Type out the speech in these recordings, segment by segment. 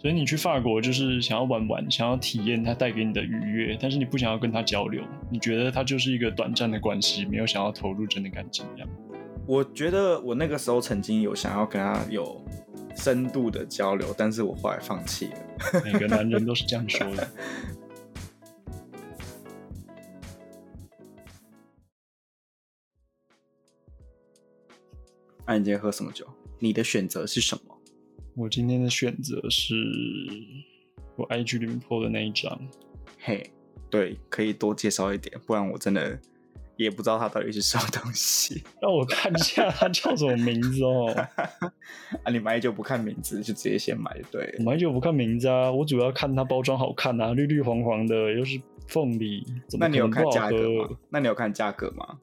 所以你去法国就是想要玩玩，想要体验它带给你的愉悦，但是你不想要跟他交流，你觉得它就是一个短暂的关系，没有想要投入真的感情一样。我觉得我那个时候曾经有想要跟他有深度的交流，但是我后来放弃了。每个男人都是这样说的。那你今天喝什么酒？你的选择是什么？我今天的选择是我 IG 里面 po 的那一张。嘿，对，可以多介绍一点，不然我真的也不知道它到底是什么东西。让我看一下它叫什么名字哦。啊，你买酒不看名字就直接先买，对？买酒不看名字啊，我主要看它包装好看啊，绿绿黄黄的，又是凤梨，怎么那你有看价格格吗？那你有看价格吗？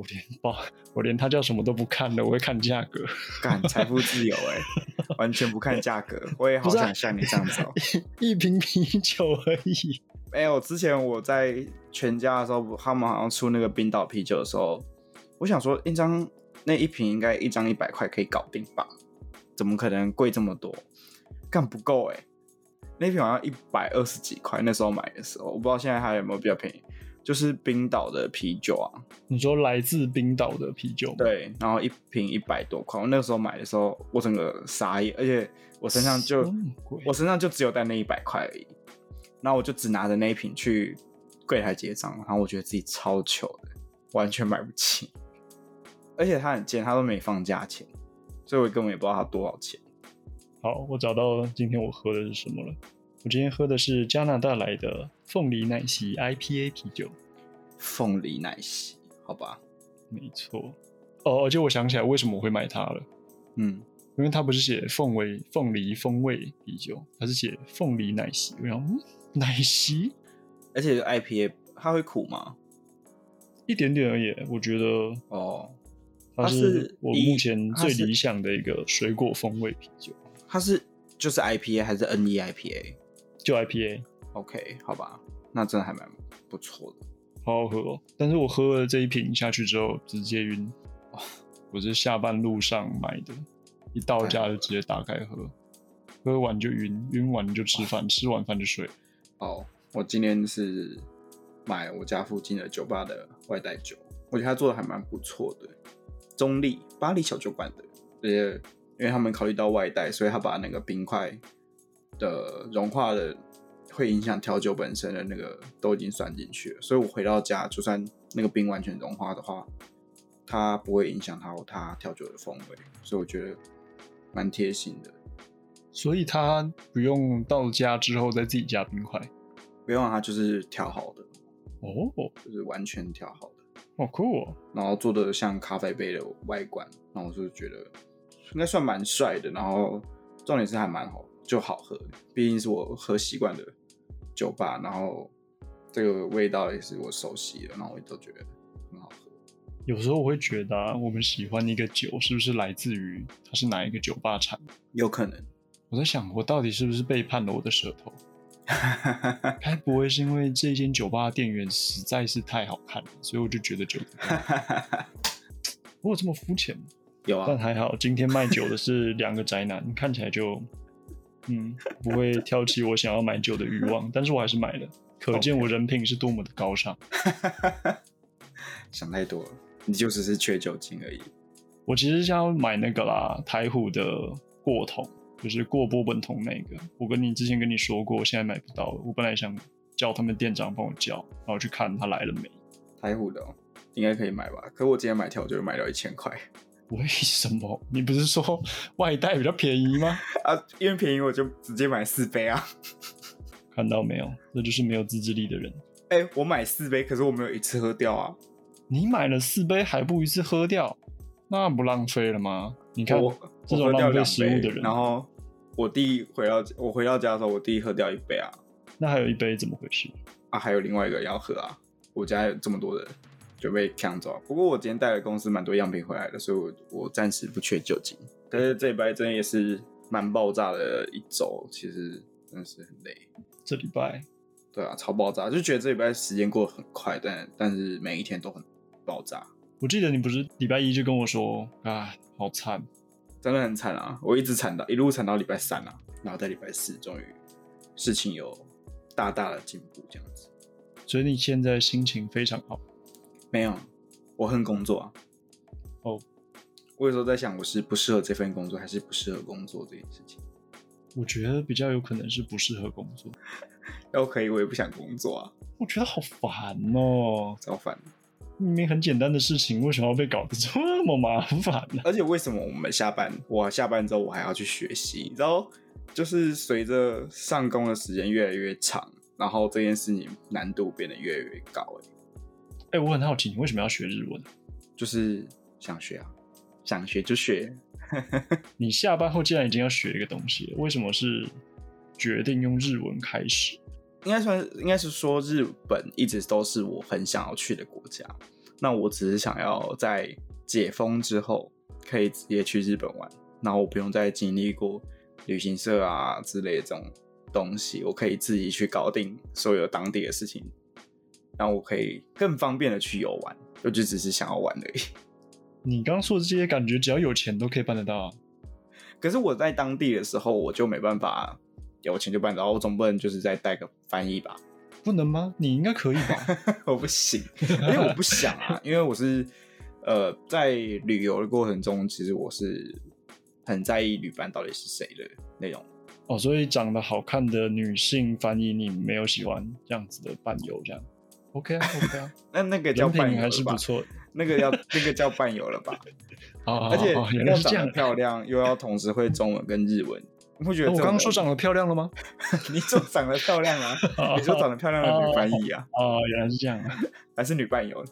我连包，我连它叫什么都不看的，我会看价格。干财富自由哎、完全不看价格，我也好想像你这样子哦、一瓶啤酒而已。没有，之前我在全家的时候，他们好像出那个冰岛啤酒的时候，我想说一张那一瓶应该一张一百块可以搞定吧？怎么可能贵这么多？干不够哎、那瓶好像一百二十几块，那时候买的时候，我不知道现在还有没有比较便宜。就是冰岛的啤酒啊，你说来自冰岛的啤酒吗？对，然后一瓶一百多块。我那个时候买的时候，我整个傻眼，而且我身上就我身上就只有带那一百块而已，然后我就只拿着那一瓶去柜台结账，然后我觉得自己超糗的，完全买不起，而且他很贱，他都没放价钱，所以我根本也不知道他多少钱。好，我找到今天我喝的是什么了。我今天喝的是加拿大来的凤梨奶昔 IPA 啤酒。凤梨奶昔，好吧，没错。哦，而且我想起来为什么我会买它了，嗯，因为它不是写凤尾凤梨风味啤酒，它是写凤梨奶昔。我想，嗯，奶昔而且 IPA 它会苦吗？一点点而已，我觉得哦，它它是我目前最理想的一个水果风味啤酒，它是就是 IPA 还是 NE IPA？OK，、就 IPA，好吧，那真的还蛮不错的。好好喝哦。但是我喝了这一瓶下去之后，直接晕。哇 我是下班路上买的，一到家就直接打开喝，喝完就晕，晕完就吃饭，吃完饭就睡。哦，我今天是买我家附近的酒吧的外带酒，我觉得他做的还蛮不错的，中立巴黎小酒馆的，而且因为他们考虑到外带，所以他把那个冰块的融化的会影响调酒本身的那个都已经算进去了，所以我回到家，就算那个冰完全融化的话，它不会影响到它调酒的风味，所以我觉得蛮贴心的。所以它不用到家之后再自己加冰块。不用它就是调好的，哦，就是完全调好的。好酷哦！然后做的像咖啡杯的外观，然后我就觉得应该算蛮帅的，然后重点是还蛮好，就好喝，毕竟是我喝习惯的酒吧，然后这个味道也是我熟悉的，然后我都觉得很好喝。有时候我会觉得、啊，我们喜欢一个酒，是不是来自于它是哪一个酒吧产的？有可能，我在想，我到底是不是背叛了我的舌头？该不会是因为这间酒吧的店员实在是太好看了，所以我就觉得酒 我有这么肤浅吗？有啊，但还好，今天卖酒的是两个宅男，看起来就嗯不会挑起我想要买酒的欲望，但是我还是买了，可见我人品是多么的高尚。想太多了，你就只是缺酒精而已。我其实想要买那个啦，台虎的过桶，就是过波本桶那个。我跟你之前跟你说过，现在买不到了。我本来想叫他们店长帮我叫，然后去看他来了没。台虎的、哦、应该可以买吧？可我今天买调酒就买到一千块为什么？你不是说外带比较便宜吗？啊，因为便宜我就直接买四杯啊。看到没有？这就是没有自制力的人。哎、我买四杯，可是我没有一次喝掉啊。你买了四杯还不一次喝掉，那不浪费了吗？你看我这种浪费食物的人，然后我弟回到我回到家的时候，我弟喝掉一杯啊那还有一杯怎么回事？啊，还有另外一个要喝啊。我家有这么多人就被抢走啊。不过我今天带了公司蛮多样品回来的，所以我我暂时不缺酒精。但是这礼拜真的也是蛮爆炸的一周，其实真的是很累。这礼拜对啊，超爆炸，就觉得这礼拜时间过得很快，但但是每一天都很爆炸，我记得你不是礼拜一就跟我说啊，好惨，真的很惨啊！我一直惨到一路惨到礼拜三啊，然后在礼拜四终于事情有大大的进步，这样子。所以你现在心情非常好。没有，我恨工作啊。哦，我有时候在想，我是不适合这份工作，还是不适合工作这件事情？我觉得比较有可能是不适合工作。要可以，我也不想工作啊，我觉得好烦哦，好烦。明明很简单的事情，为什么要被搞得这么麻烦呢？而且为什么我们下班，我下班之后我还要去学习？你知道，就是随着上工的时间越来越长，然后这件事情难度变得越来越高。哎，哎，我很好奇，你为什么要学日文？就是想学啊，想学就学。你下班后既然已经要学一个东西，为什么是决定用日文开始？应该算，应该是说日本一直都是我很想要去的国家。那我只是想要在解封之后可以直接去日本玩，然后我不用再经历过旅行社啊之类的这种东西，我可以自己去搞定所有当地的事情，然后我可以更方便的去游玩，我就只是想要玩而已。你刚说的这些感觉，只要有钱都可以办得到。可是我在当地的时候，我就没办法。有钱就办，得到我总不能就是再带个翻译吧？不能吗？你应该可以吧？我不行，因为我不想啊，因为我是呃，在旅游的过程中，其实我是很在意旅伴到底是谁的那种。哦，所以长得好看的女性翻译，你没有喜欢这样子的伴游这样？OK 啊，OK 啊，那 那个叫伴友还是不错，那个要那个叫伴友了吧？哦，而且要长得漂亮，又要同时会中文跟日文。你会觉得我刚刚说长得漂亮了吗？你说长得漂亮啊？你说长得漂亮的女翻译啊？哦，原来是这样，啊，还是女伴友？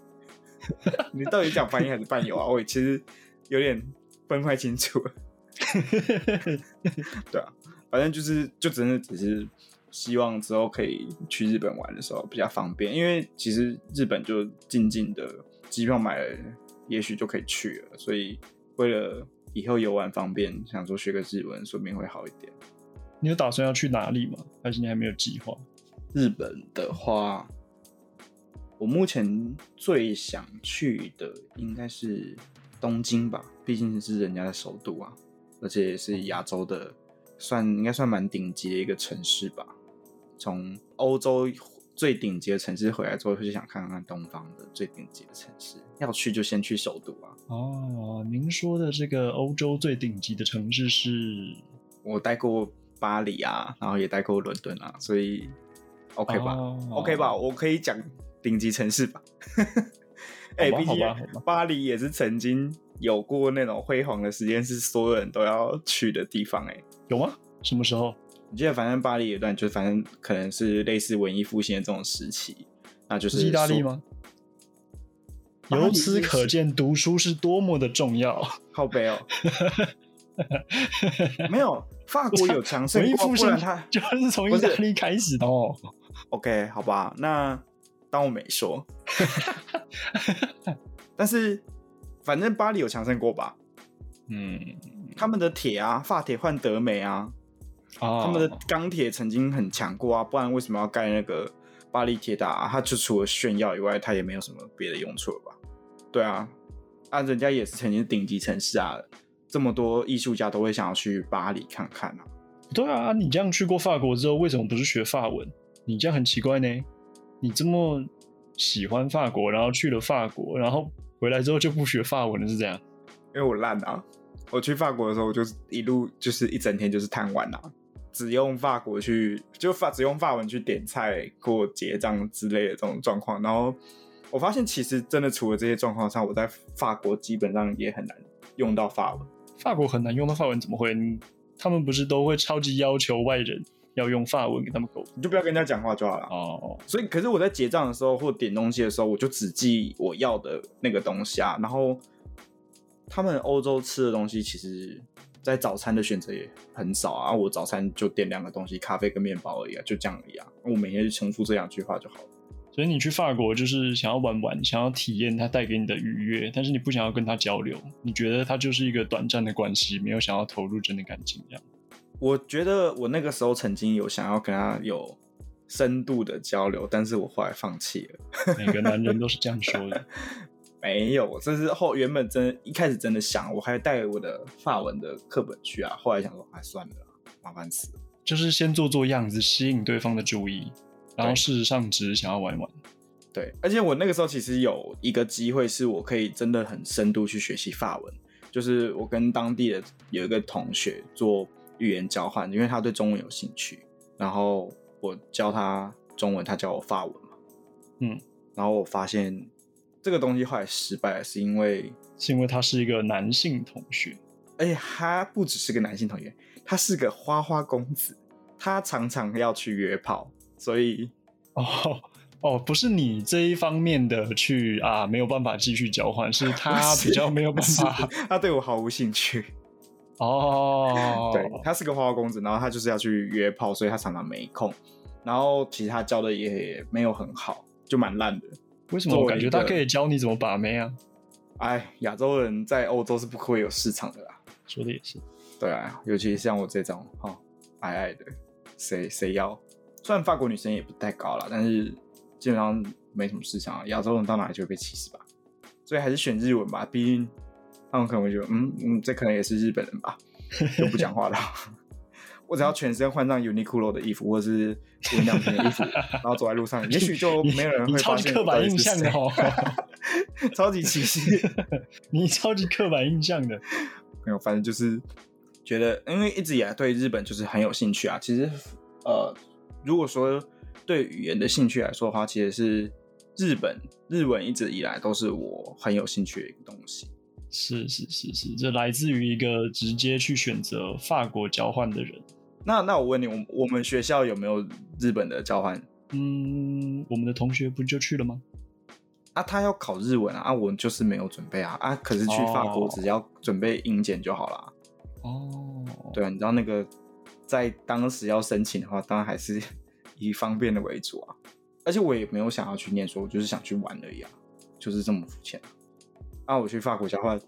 你到底讲翻译还是伴友啊？我其实有点分不太清楚。对啊，反正就是就真的只是希望之后可以去日本玩的时候比较方便，因为其实日本就静静的，机票买了也许就可以去了，所以为了。以后游玩方便，想说学个日文，说不定会好一点。你有打算要去哪里吗？还是你还没有计划？日本的话，我目前最想去的应该是东京吧，毕竟是人家的首都啊，而且也是亚洲的，算应该算蛮顶级的一个城市吧。从欧洲。最顶级的城市回来之后，就想看看东方的最顶级的城市。要去就先去首都啊！哦，您说的这个欧洲最顶级的城市是？我待过巴黎啊，然后也待过伦敦啊，所以 OK 吧？OK 吧？我可以讲顶级城市吧？哎，毕竟巴黎也是曾经有过那种辉煌的时间，是所有人都要去的地方。哎，有吗？什么时候？你记得，反正巴黎有段，就反正可能是类似文艺复兴的这种时期，那就是意大利吗？由此可见，读书是多么的重要。靠背哦，没有，法国有强盛过，不然他 就是从意大利开始的哦。OK，好吧，那当我没说。但是，反正巴黎有强盛过吧？嗯，他们的铁啊，发铁换德美啊。他们的钢铁曾经很强过啊，不然为什么要盖那个巴黎铁塔？啊？它就除了炫耀以外，它也没有什么别的用处了吧？对啊，啊，人家也是曾经顶级城市啊，这么多艺术家都会想要去巴黎看看啊。对啊，你这样去过法国之后，为什么不是学法文？你这样很奇怪呢。你这么喜欢法国，然后去了法国，然后回来之后就不学法文了，是这样？因为我烂啊。我去法国的时候，我就一路就是一整天就是贪玩啊，只用法国去就法只用法文去点菜、过结账之类的这种状况。然后我发现，其实真的除了这些状况上，我在法国基本上也很难用到法文。法国很难用到法文，怎么会？他们不是都会超级要求外人要用法文跟他们沟通？你就不要跟人家讲话就好了。哦。所以，可是我在结账的时候或点东西的时候，我就只记我要的那个东西啊，然后。他们欧洲吃的东西，其实，在早餐的选择也很少啊。我早餐就点两个东西，咖啡跟面包而已啊，就这样而已啊。我每天就重复这两句话就好了。所以你去法国就是想要玩玩，想要体验它带给你的愉悦，但是你不想要跟他交流，你觉得他就是一个短暂的关系，没有想要投入真的感情这样。我觉得我那个时候曾经有想要跟他有深度的交流，但是我后来放弃了。每个男人都是这样说的。没有，这是后原本真一开始真的想，我还带我的法文的课本去啊，后来想说，哎，算了，麻烦死了。就是先做做样子，吸引对方的注意，然后事实上只是想要玩玩。对，而且我那个时候其实有一个机会，是我可以真的很深度去学习法文，就是我跟当地的有一个同学做语言交换，因为他对中文有兴趣，然后我教他中文，他教我法文嘛，嗯，然后我发现这个东西后来失败了，是因为是因为他是一个男性同学，而且他不只是个男性同学，他是个花花公子，他常常要去约炮，所以哦哦，不是你这一方面的去啊，没有办法继续交换，是他 比较没有办法他对我毫无兴趣。哦。对他是个花花公子，然后他就是要去约炮，所以他常常没空。然后其实他教的也没有很好，就蛮烂的。为什么我感觉他可以教你怎么把妹啊？哎，亚洲人在欧洲是不会有市场的啦。说的也是，对啊，尤其像我这种哈、哦、矮矮的，谁谁要？虽然法国女生也不太高了，但是基本上没什么市场啊。亚洲人到哪里就会被歧视吧，所以还是选日文吧。毕竟他们可能会觉得，嗯嗯，这可能也是日本人吧，就不讲话了。我只要全身换上 Uniqlo 的衣服，或者是无印良品的衣服，然后走在路上，也许就没有人会发现超级刻板印象的哦，哦，超级歧视。你超级刻板印象的。没有，反正就是觉得，因为一直以来对日本就是很有兴趣啊。其实，呃，如果说对语言的兴趣来说的话，其实是日本日文一直以来都是我很有兴趣的一个东西。是是是是，这来自于一个直接去选择法国交换的人。那那我问你，我我们学校有没有日本的交换嗯，我们的同学不就去了吗？啊？他要考日文啊，啊，我就是没有准备啊啊！可是去法国哦只要准备英检就好啦。哦，对啊，你知道那个在当时要申请的话，当然还是 以方便的为主啊。而且我也没有想要去念书，我就是想去玩而已啊，就是这么肤浅啊。啊，我去法国交换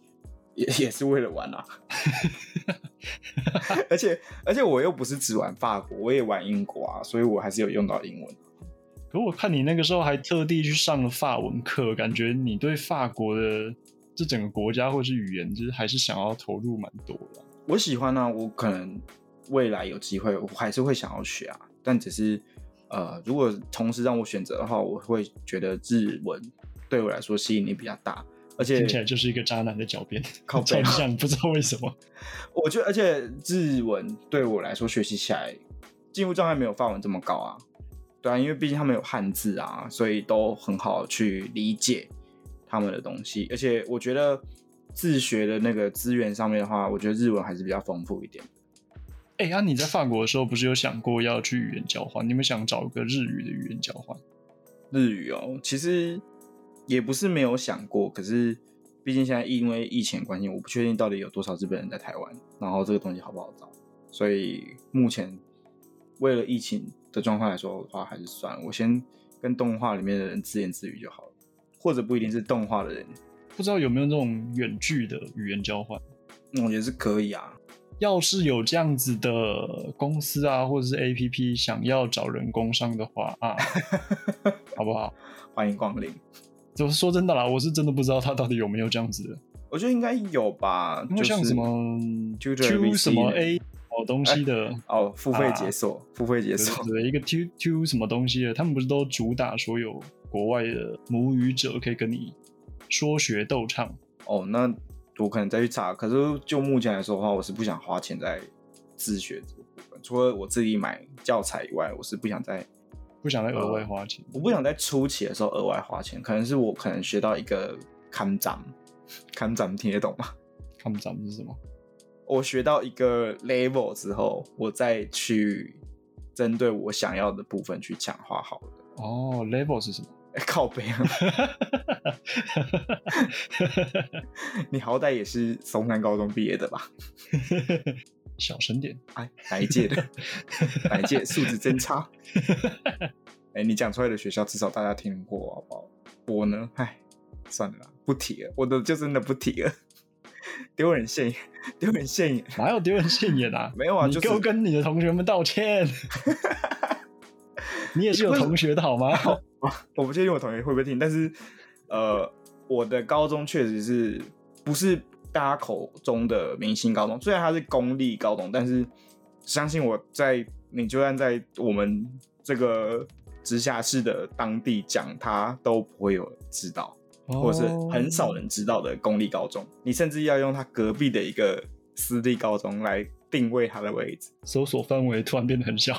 也也是为了玩啊。而且而且我又不是只玩法国，我也玩英国啊，所以我还是有用到英文。可我看你那个时候还特地去上了法文课，感觉你对法国的这整个国家或是语言，就是还是想要投入蛮多的。我喜欢啊，我可能未来有机会，我还是会想要学啊。但只是呃，如果同时让我选择的话，我会觉得日文对我来说吸引力比较大，而且听起来就是一个渣男的狡辩，靠背超像，不知道为什么。我觉得，而且日文对我来说学习起来进入障碍没有法文这么高啊。对啊，因为毕竟他们有汉字啊，所以都很好去理解他们的东西。而且我觉得自学的那个资源上面的话，我觉得日文还是比较丰富一点。哎、啊，你在法国的时候不是有想过要去语言交换？你们想找一个日语的语言交换？日语哦，其实也不是没有想过，可是毕竟现在因为疫情的关系，我不确定到底有多少日本人在台湾，然后这个东西好不好找，所以目前为了疫情的状况来说的话，还是算了，我先跟动画里面的人自言自语就好了，或者不一定是动画的人，不知道有没有那种远距的语言交换？那我觉得是可以啊。要是有这样子的公司啊，或者是 A P P 想要找人工商的话啊，好不好？欢迎光临，就是说真的啦，我是真的不知道他到底有没有这样子的，我觉得应该有吧，因为就是像什么 Q 什么 A 好东西的，哦，付费解锁，付费解对锁，对对，一个 Q Q 什么东西的，他们不是都主打所有国外的母语者可以跟你说学逗唱？哦，那我可能再去查。可是就目前来说的话，我是不想花钱在自学这个部分。除了我自己买教材以外，我是不想在不想再额外花钱。我不想在初期的时候额外花钱。可能是我可能学到一个看涨，看涨听得懂吗？看不咱们是什么？我学到一个 level 之后，我再去针对我想要的部分去强化好了。哦，level 是什么？哎、靠背啊！你好歹也是松山高中毕业的吧？小声点。哎，哪一届的？哪一届？素质真差。哎、你讲出来的学校，至少大家听过，好不好？我呢，哎，算了啦，不提了。我的就真的不提了，丢人现眼，丢人现眼。哪有丢人现眼啊？没有啊就是你给我跟你的同学们道歉。你也是有同学的好吗？我不确定我同学会不会听，但是呃，我的高中确实是不是大家口中的明星高中，虽然它是公立高中，但是相信我在你就算在我们这个直辖市的当地讲，他都不会有知道，或者是很少人知道的公立高中。你甚至要用他隔壁的一个私立高中来定位它的位置，搜索范围突然变得很小。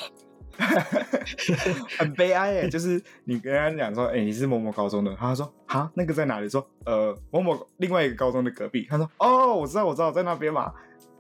很悲哀哎，就是你跟他讲说，哎，你是某某高中的，他说，哈，那个在哪里？说，呃，某某另外一个高中的隔壁。他说，哦，我知道，我知道，在那边嘛。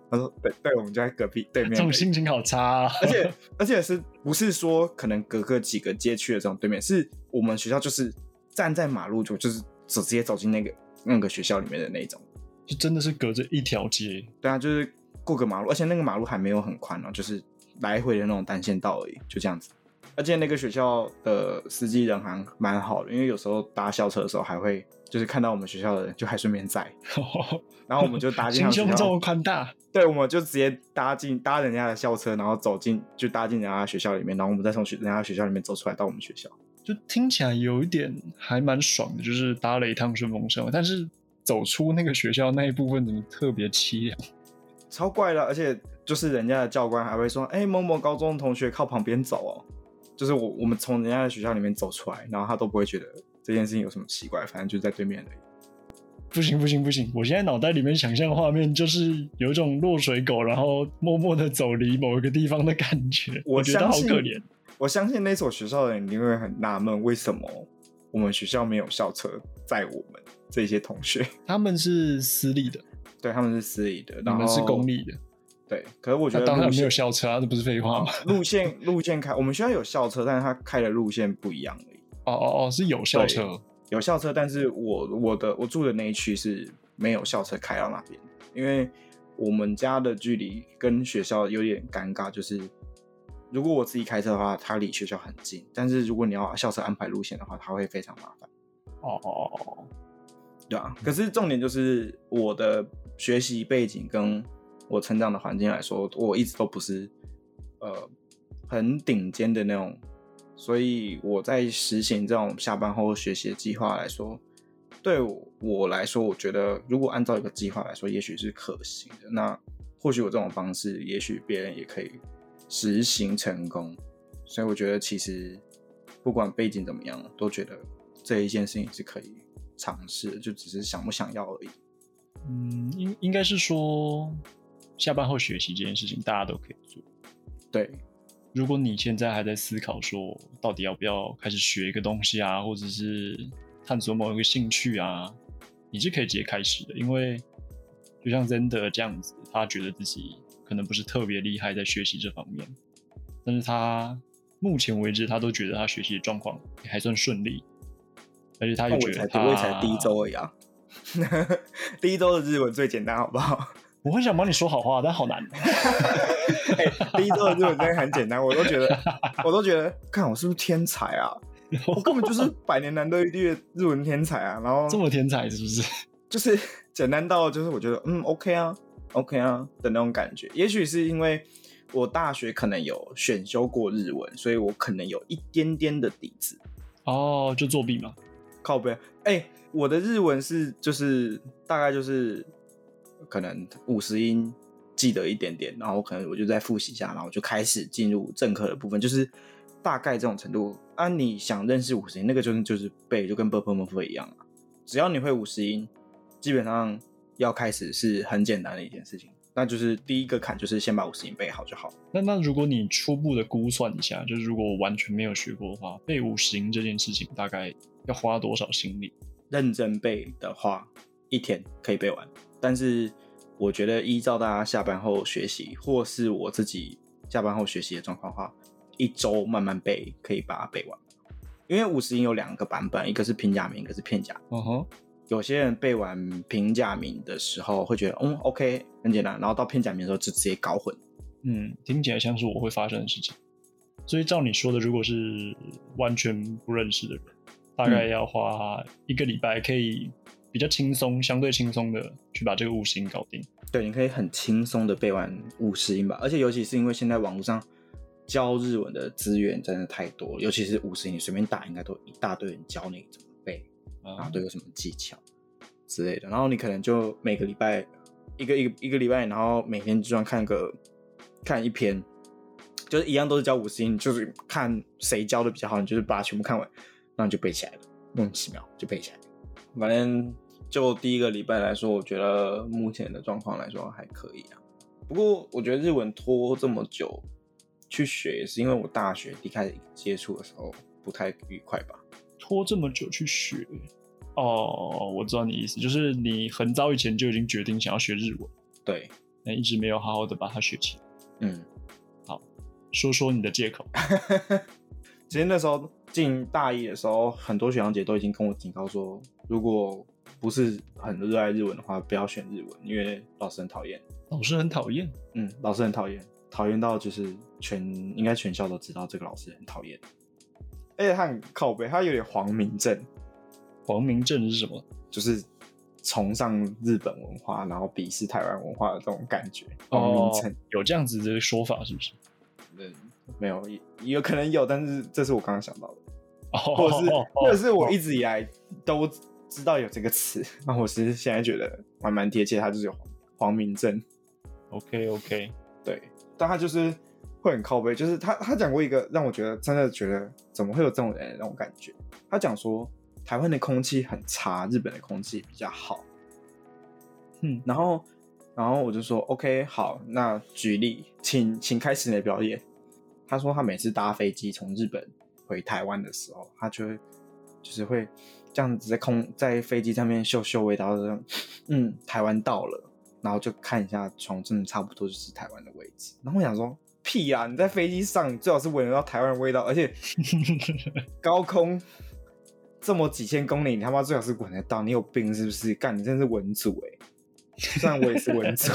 他说，对，对，我们就在隔壁对面。这种心情好差，啊而且，而且是不是说可能隔个几个街区的这种对面？是我们学校就是站在马路就就是直接走进那个那个学校里面的那种，就真的是隔着一条街。对啊，就是过个马路，而且那个马路还没有很宽哦，就是。来回的那种单线道而已，就这样子。而且那个学校的司机人还蛮好的，因为有时候搭校车的时候还会就是看到我们学校的人，就还顺便载。然后我们就搭进。心胸这么宽大。对，我们就直接搭进搭人家的校车，然后走进就搭进人家学校里面，然后我们再从学人家学校里面走出来到我们学校。就听起来有一点还蛮爽的，就是搭了一趟顺风车。但是走出那个学校那一部分怎么特别凄凉？超怪的，而且。就是人家的教官还会说：“哎，某某高中同学靠旁边走哦。”就是我我们从人家的学校里面走出来，然后他都不会觉得这件事情有什么奇怪，反正就在对面而已。不行不行不行！我现在脑袋里面想象画面就是有一种落水狗，然后默默的走离某一个地方的感觉。我觉得好可怜。我相信那所学校的人一定会很纳闷，为什么我们学校没有校车载我们这些同学？他们是私立的，对，他们是私立的，你们是公立的。对，可是我觉得当然没有校车啊，这不是废话吗？路线路线开，我们学校有校车，但是他开的路线不一样而已。哦哦哦，是有校车，有校车，但是我我的我住的那一区是没有校车开到那边，因为我们家的距离跟学校有点尴尬，就是如果我自己开车的话，它离学校很近，但是如果你要校车安排路线的话，它会非常麻烦。哦哦哦，对啊，可是重点就是我的学习背景跟。我成长的环境来说，我一直都不是呃很顶尖的那种，所以我在实行这种下班后学习的计划来说，对我来说，我觉得如果按照一个计划来说，也许是可行的。那或许我这种方式，也许别人也可以实行成功。所以我觉得，其实不管背景怎么样，都觉得这一件事情是可以尝试，就只是想不想要而已。嗯，应应该是说。下班后学习这件事情，大家都可以做。对，如果你现在还在思考说，到底要不要开始学一个东西啊，或者是探索某一个兴趣啊，你是可以直接开始的。因为就像 Zender 这样子，他觉得自己可能不是特别厉害在学习这方面，但是他目前为止，他都觉得他学习的状况还算顺利，而且他也觉得他才第一周而已啊，第一周的日文最简单，好不好？我很想帮你说好话，但好难。第一周的日文真的很简单，我都觉得，我都觉得，看我是不是天才啊？我根本就是百年难得一遇的日文天才啊！然后这么天才是不是？就是简单到就是我觉得嗯 OK 啊 OK 啊的那种感觉。也许是因为我大学可能有选修过日文，所以我可能有一点点的底子。哦，就作弊嘛？靠背？哎，我的日文是就是大概就是。可能五十音记得一点点，然后可能我就再复习一下，然后就开始进入正课的部分，就是大概这种程度。啊，你想认识五十音，那个就是就是背，就跟 b p m f 一样。只要你会五十音，基本上要开始是很简单的一件事情。那就是第一个坎，就是先把五十音背好就好。那那如果你初步的估算一下，就是如果我完全没有学过的话，背五十音这件事情大概要花多少心力？认真背的话，一天可以背完。但是我觉得依照大家下班后学习，或是我自己下班后学习的状况的话，一周慢慢背可以把它背完。因为五十音有两个版本，一个是平假名，一个是片假。嗯哼，有些人背完平假名的时候会觉得，嗯，OK，很简单。然后到片假名的时候就直接搞混。嗯，听起来像是我会发生的事情。所以照你说的，如果是完全不认识的人，大概要花一个礼拜可以。比较轻松，相对轻松的去把这个五十音搞定。对，你可以很轻松的背完五十音吧。而且尤其是因为现在网络上教日文的资源真的太多，尤其是五十音，你随便打应该都一大堆人教你怎么背，然后都有什么技巧之类的。然后你可能就每个礼拜一个一个一个礼拜，然后每天就算看个看一篇，就是一样都是教五十音，就是看谁教的比较好，你就是把它全部看完，然后你就背起来了，莫名其妙就背起来了。反正就第一个礼拜来说，我觉得目前的状况来说还可以啊。不过我觉得日文拖这么久去学，也是因为我大学一开始接触的时候不太愉快吧。拖这么久去学，哦，我知道你意思，就是你很早以前就已经决定想要学日文，对，但一直没有好好的把它学起来。嗯，说说你的借口。其实那时候进大一的时候，很多学长姐都已经跟我警告说，如果不是很热爱日文的话，不要选日文，因为老师很讨厌。老师很讨厌，嗯，老师很讨厌，讨厌到就是全应该全校都知道这个老师很讨厌，而且他很靠背，他有点黄明正，黄明正是什么？就是崇尚日本文化，然后鄙视台湾文化的这种感觉。黄明正，有这样子的说法是不是？嗯，没有，也有可能有，但是这是我刚刚想到的，哦，或者是或者是我哦一直以来都知道有这个词，那我其实现在觉得还蛮贴切，他就是有黄黄明正。OK OK，对，但他就是会很靠背，就是他他讲过一个让我觉得真的觉得怎么会有这种人的那种感觉。他讲说台湾的空气很差，日本的空气比较好。嗯，然后然后我就说 OK 好，那举例，请请开始你的表演。他说他每次搭飞机从日本回台湾的时候，他就会就是会这样子在空在飞机上面嗅嗅味道，说嗯台湾到了。然后就看一下床，真的差不多就是台湾的位置。然后我想说，屁呀、你在飞机上，你最好是闻得到台湾的味道，而且 高空这么几千公里，你他妈最好是闻得到。你有病是不是？干，你真的是文组哎、虽然我也是文组，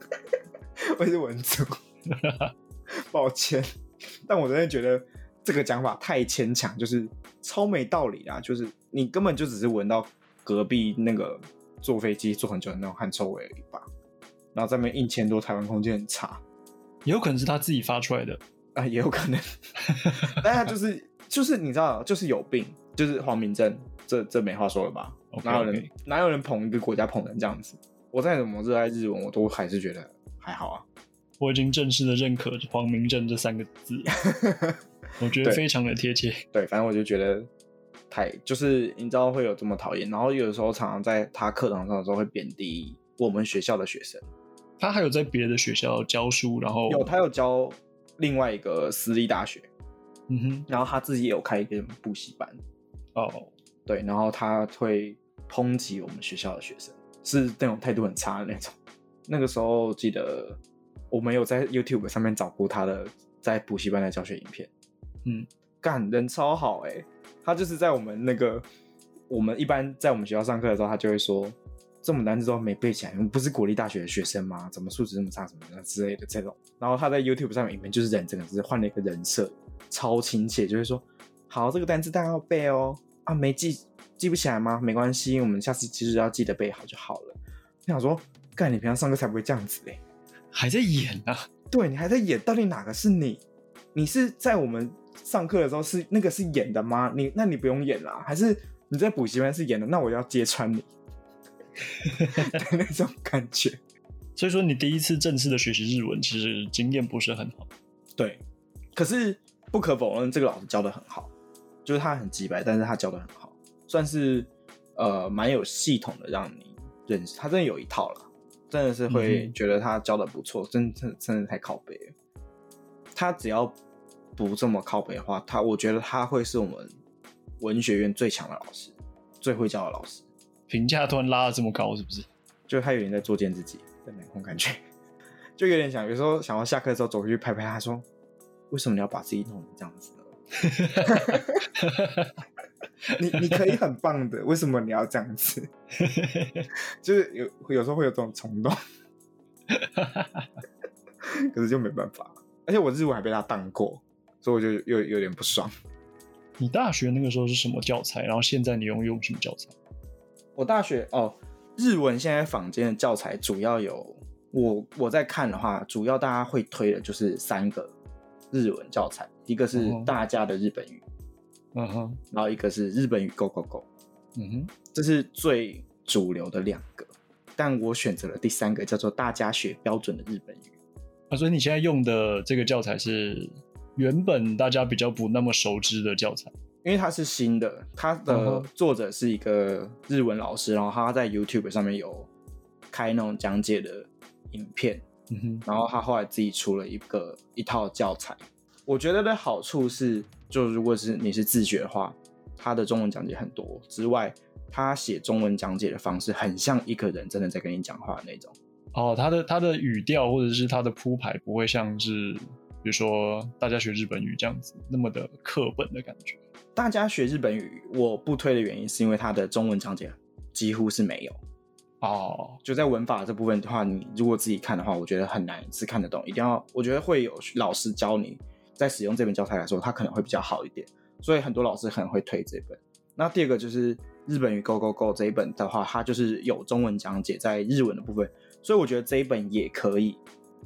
我也是文组，抱歉，但我真的觉得这个讲法太牵强，就是超没道理啦。就是你根本就只是闻到隔壁那个坐飞机坐很久的那种汗臭味而已吧，然后在那边硬牵多台湾空间很差也有可能是他自己发出来的。啊，也有可能，但他就是就是你知道，就是有病，就是黄明正，这这没话说了吧哪有人哪有人捧一个国家捧成这样子？我再怎么热爱日文，我都还是觉得还好啊。我已经正式的认可“黄明正”这三个字，我觉得非常的贴切。对，反正我就觉得太就是你知道会有这么讨厌，然后有的时候常常在他课堂上的时候会贬低我们学校的学生。他还有在别的学校教书，然后有他有教另外一个私立大学，嗯哼，然后他自己也有开一个补习班，哦，对，然后他会抨击我们学校的学生，是那种态度很差的那种。那个时候记得我没有在 YouTube 上面找过他的在补习班的教学影片，嗯，干人超好哎、他就是在我们那个我们一般在我们学校上课的时候，他就会说。这么难字都没背起来，你们不是国立大学的学生吗？怎么素质这么差，什么的之类的这种。然后他在 YouTube 上面影片就是人真的是换了一个人设，超亲切，就会说：“好，这个单词大家要背哦，啊，没记记不起来吗？没关系，我们下次其实要记得背好就好了。”我想说，干，你平常上课才不会这样子嘞。还在演啊，对你还在演，到底哪个是你？你是在我们上课的时候是那个是演的吗？你那你不用演啦，还是你在补习班是演的？那我要揭穿你 的那种感觉。所以说你第一次正式的学习日文，其实经验不是很好。对，可是不可否认，这个老师教的很好，就是他很直白，但是他教的很好，算是呃蛮有系统的让你认识，他真的有一套了，真的是会觉得他教的不错，真真真的太靠背了。他只要不这么靠背的话，他我觉得他会是我们文学院最强的老师，最会教的老师。评价突然拉的这么高，是不是？就他有点在作践自己的那种感觉，就有点想，有时候想要下课的时候走过去拍拍他说：“为什么你要把自己弄成这样子呢？你你可以很棒的，为什么你要这样子？” 就是有有时候会有这种冲动，可是就没办法。而且我日文还被他当过，所以我就有有点不爽。你大学那个时候是什么教材？然后现在你用用什么教材？我大学哦，日文现在坊间的教材主要有我我在看的话，主要大家会推的就是三个日文教材，一个是哦大家的日本语，嗯哼，然后一个是日本语 Go Go Go，嗯哼，这是最主流的两个。但我选择了第三个，叫做大家学标准的日本语。啊，所以你现在用的这个教材是原本大家比较不那么熟知的教材，因为它是新的，它嗯的作者是一个日文老师，然后他在 YouTube 上面有开那种讲解的影片，嗯哼，然后他后来自己出了一个一套教材。我觉得的好处是，就如果是你是自学的话，他的中文讲解很多之外，他写中文讲解的方式很像一个人真的在跟你讲话的那种。哦，他的他的语调或者是他的铺排不会像是比如说大家学日本语这样子那么的课本的感觉。大家学日本语，我不推的原因是因为他的中文讲解几乎是没有。哦，就在文法这部分的话，你如果自己看的话，我觉得很难是看得懂。一定要，我觉得会有老师教你，在使用这本教材来说，它可能会比较好一点。所以很多老师可能会推这本。那第二个就是日本语 Go Go Go 这一本的话，它就是有中文讲解在日文的部分，所以我觉得这一本也可以。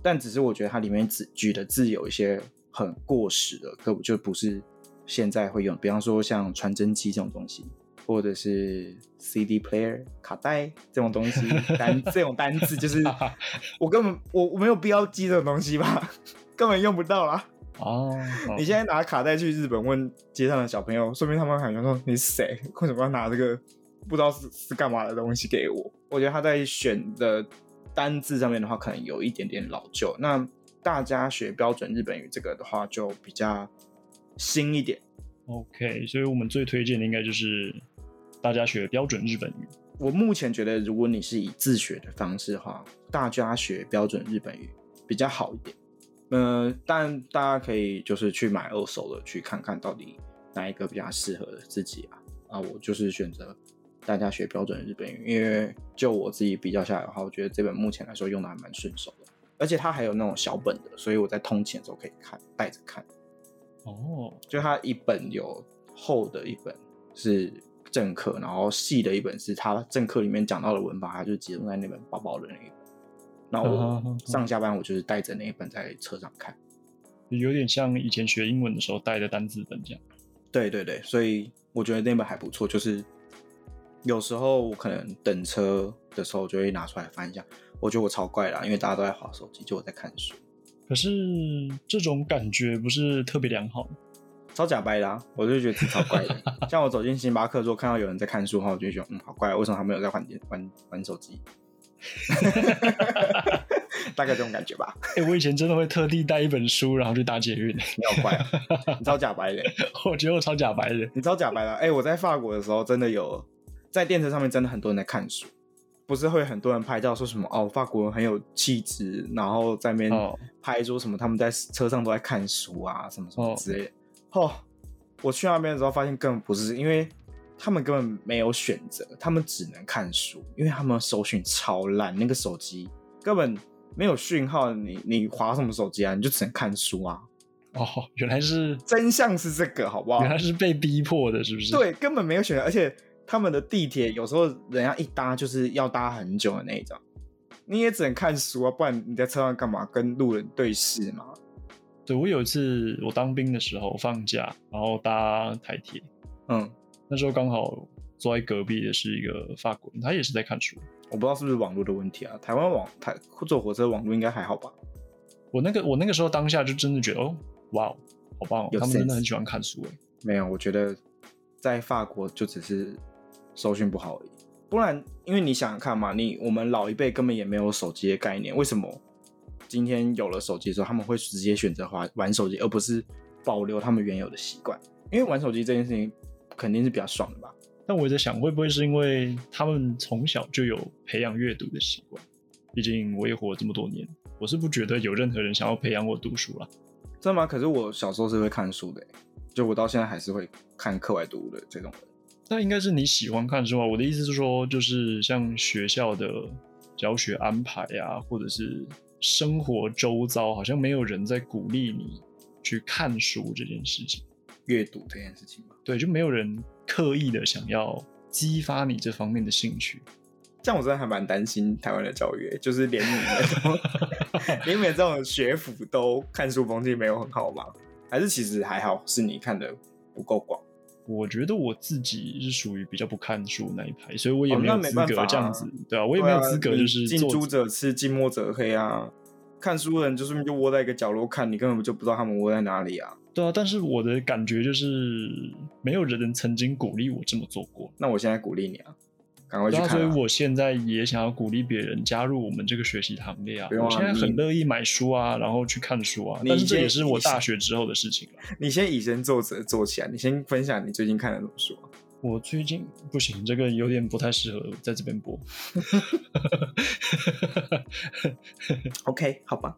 但只是我觉得它里面只举的字有一些很过时的，根本就不是现在会用，比方说像传真机这种东西。或者是 CD player 卡带这种东西，单 这种单字就是 我根本我我没有必要记这种东西吧，根本用不到啦。哦，你现在拿卡带去日本问街上的小朋友，说明他们感觉说你是谁，为什么要拿这个不知道是是干嘛的东西给我？我觉得他在选的单字上面的话，可能有一点点老旧。那大家学标准日本语这个的话，就比较新一点。OK，所以我们最推荐的应该就是大家学标准日本语。我目前觉得，如果你是以自学的方式的话，大家学标准日本语比较好一点。呃，但大家可以就是去买二手的，去看看到底哪一个比较适合自己啊。啊，我就是选择大家学标准日本语，因为就我自己比较下来的话，我觉得这本目前来说用的还蛮顺手的，而且它还有那种小本的，所以我在通勤的时候可以看，带着看。哦，就它一本有厚的一本是正课，然后细的一本是它正课里面讲到的文法，它就集中在那本薄薄的那一本。那我上下班我就是带着那一本在车上看。有点像以前学英文的时候带的单字本这样。对对对，所以我觉得那本还不错。就是有时候我可能等车的时候就会拿出来翻一下，我觉得我超怪啦，因为大家都在划手机，就我在看书，可是这种感觉不是特别良好。超假掰啦、我就觉得超怪的。像我走进星巴克，如果看到有人在看书的话，我就会觉得嗯好怪啊，为什么他没有在玩电玩玩手机？大概这种感觉吧，哎、我以前真的会特地带一本书，然后去搭捷运。你好怪啊，你超假白的，我觉得我超假白的。你超假白的。哎、我在法国的时候真的有在电车上面，真的很多人在看书，不是会很多人拍照说什么哦，法国人很有气质，然后在那边哦拍说什么他们在车上都在看书啊，什么什么哦之类的。哦，我去那边的时候发现根本不是，因为他们根本没有选择，他们只能看书，因为他们手讯超烂，那个手机根本没有讯号，你你划什么手机啊？你就只能看书啊。哦，原来是真相是这个，好不好原？来是被逼迫的，是不是？，对，根本没有选择，而且他们的地铁有时候人家一搭就是要搭很久的那一种，你也只能看书啊，不然你在车上干嘛？跟路人对视嘛？对我有一次我当兵的时候放假，然后搭台铁，嗯，那时候刚好坐在隔壁的是一个法国人，他也是在看书。我不知道是不是网络的问题啊，台湾网台坐火车网络应该还好吧？我那个我那个时候当下就真的觉得，哦，哇哦，好棒哦，他们真的很喜欢看书哎。没有，我觉得在法国就只是搜讯不好而已。不然，因为你想想看嘛，你我们老一辈根本也没有手机的概念，为什么今天有了手机之后，他们会直接选择玩玩手机，而不是保留他们原有的习惯？因为玩手机这件事情肯定是比较爽的吧？但我也在想，会不会是因为他们从小就有培养阅读的习惯？毕竟我也活了这么多年，我是不觉得有任何人想要培养我读书了。真的吗？可是我小时候是会看书的欸，就我到现在还是会看课外读物的这种人。那应该是你喜欢看书啊。我的意思是说，就是像学校的教学安排啊，或者是生活周遭，好像没有人在鼓励你去看书这件事情。阅读这件事情吧，对，就没有人刻意的想要激发你这方面的兴趣。这样我真的还蛮担心台湾的教育欸，就是连你们 连你们这种学府都看书风气没有很好吗？还是其实还好，是你看的不够广？我觉得我自己是属于比较不看书那一派，所以我也哦没有资格这样子，对啊，我也没有资格就是近朱者赤，近墨者黑啊。看书的人就顺便就窝在一个角落看，你根本就不知道他们窝在哪里啊。对啊，但是我的感觉就是没有人曾经鼓励我这么做过。那我现在鼓励你啊，赶快去看、啊。所以我现在也想要鼓励别人加入我们这个学习行列啊！啊我现在很乐意买书啊，然后去看书啊，你但是这也是我大学之后的事情了。你先以身作则做起来，你先分享你最近看了什么书啊？我最近不行，这个有点不太适合在这边播。OK，好吧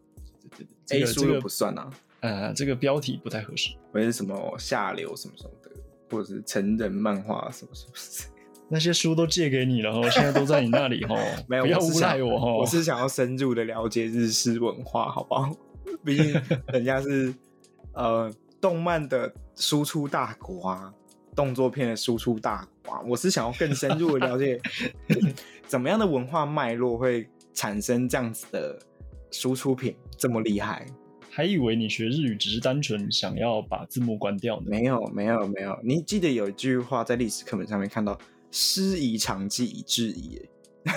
这，A 个这个书又不算啊，呃，这个标题不太合适。或者是什么下流什么什么的，或者是成人漫画什么什么的。那些书都借给你了，哦，现在都在你那里哦，没有，不要诬赖我哦。我是想要深入的了解日式文化，好不好？毕竟人家是呃动漫的输出大国啊，动作片的输出大国啊，我是想要更深入的了解怎么样的文化脉络会产生这样子的输出品这么厉害。还以为你学日语只是单纯想要把字幕关掉呢。没有，没有，没有。你记得有一句话在历史课本上面看到“师夷长技以制夷”，哎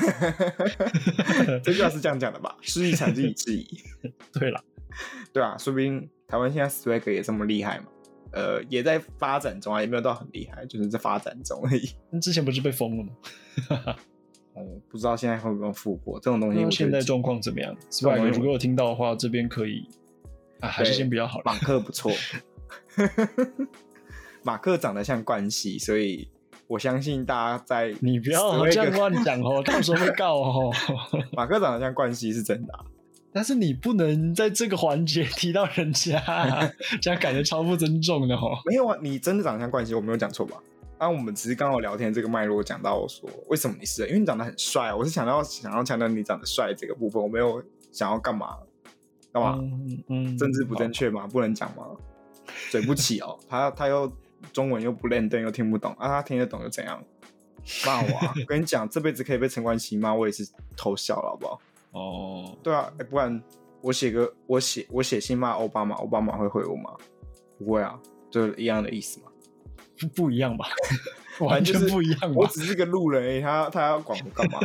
这句话是这样讲的吧？“师夷长技以制夷 对了，”，对啊，说不定台湾现在 swag 也这么厉害嘛？呃，也在发展中啊，也没有到很厉害，就是在发展中而已。那之前不是被封了吗？哦，不知道现在会不会复活这种东西。现在状况怎么样种东西？Swag 如果有听到的话，这边可以啊，还是先比较好了。马克不错，马克长得像冠希，所以我相信大家在你不要这样乱讲哦，到时候会告哦。马克长得像冠希是真的啊、但是你不能在这个环节提到人家，这样感觉超不尊重的哦。没有啊，你真的长得像冠希，我没有讲错吧？啊，我们只是刚好聊天这个脉络讲到说，为什么你是？因为你长得很帅啊，我是想要想要强调你长得帅这个部分，我没有想要干嘛干嘛，嗯嗯，政治不正好。确吗？不能讲吗？嘴不起哦，他他又中文又不认真，又听不懂啊，他听得懂又怎样？骂我啊！我 跟你讲，这辈子可以被陈冠希骂，我也是偷笑了，好不好？哦，对啊，哎不然我写个我写我写信骂奥巴马，奥巴马会回我吗？不会啊，就一样的意思嘛。不 不一样吧？完全不一样吧？我只是个路人而已，他他要管我干嘛？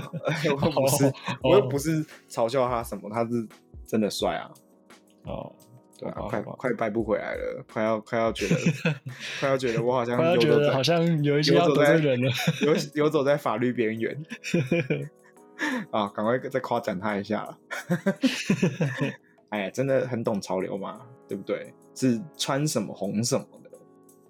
我又不是，哦我又不是嘲笑他什么，他是真的帅啊，哦，对啊快快掰不回来了，快要快要觉得，快要觉得我好像游走在觉得好像有一些要游走在得罪人了。游游走在法律边缘 啊，赶快再夸奖他一下了。哎呀，真的很懂潮流嘛，对不对？是穿什么红什么的，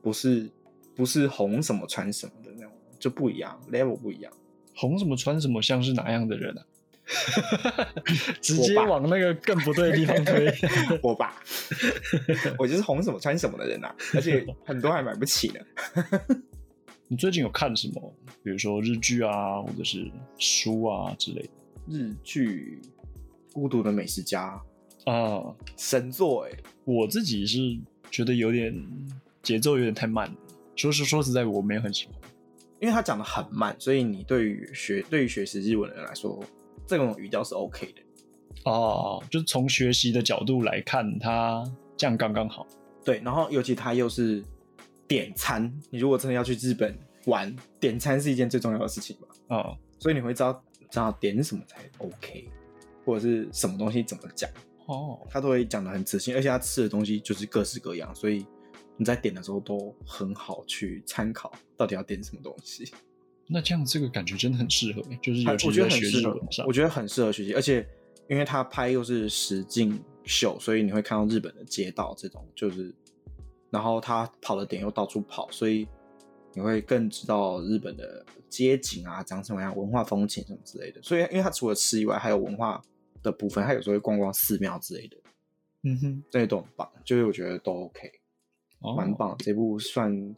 不是不是红什么穿什么的那种，就不一样，level 不一样。红什么穿什么，像是哪样的人啊？直接往那个更不对的地方推。我吧，我就是红什么穿什么的人啊，而且很多还买不起呢。你最近有看什么？比如说日剧啊，或者是书啊之类的日剧《孤独的美食家》啊？神作哎、我自己是觉得有点节奏有点太慢了。说实说实在，我没有很喜欢。因为他讲的很慢，所以你对于学对于学习日文的人来说，这种语调是 OK 的。哦，就是从学习的角度来看，它这样刚刚好。对，然后尤其他又是点餐，你如果真的要去日本玩，点餐是一件最重要的事情嘛，哦、所以你会知道知道点什么才 OK，或者是什么东西怎么讲，哦，他都会讲的很仔细，而且他吃的东西就是各式各样，所以你在点的时候都很好去参考到底要点什么东西。那这样这个感觉真的很适合，就是他尤其我觉得很是在学日适合文上。，我觉得很适合学习，而且因为他拍又是实景秀，所以你会看到日本的街道这种，就是，然后他跑的点又到处跑，所以你会更知道日本的街景啊长什么样，文化风情什么之类的。所以，因为他除了吃以外，还有文化的部分，他有时候会逛逛寺庙之类的，嗯哼，这些都很棒，就是我觉得都 OK，哦，蛮棒。这部算，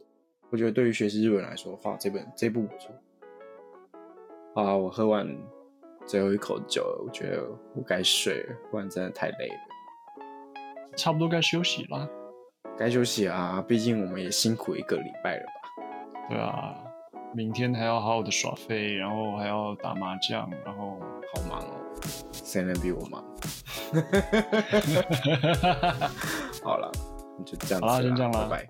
我觉得对于学习日文来说的话，这本这部不错。好啊，我喝完最后一口酒了，我觉得我该睡了，不然真的太累了。差不多该休息啦。该休息啊，毕竟我们也辛苦一个礼拜了吧。对啊，明天还要好好的耍废，然后还要打麻将，然后好忙哦，谁能比我忙？好了，那就这样好啦先这样啦拜拜。